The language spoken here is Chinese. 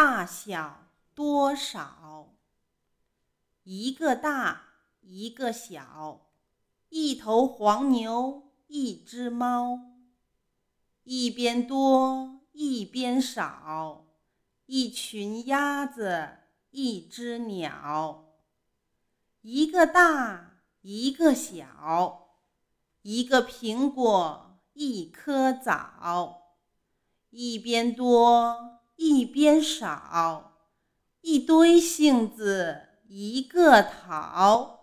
大小多少？一个大，一个小，一头黄牛，一只猫，一边多，一边少，一群鸭子，一只鸟。一个大，一个小，一个苹果，一颗枣，一边多，一边少，一堆杏子一个桃。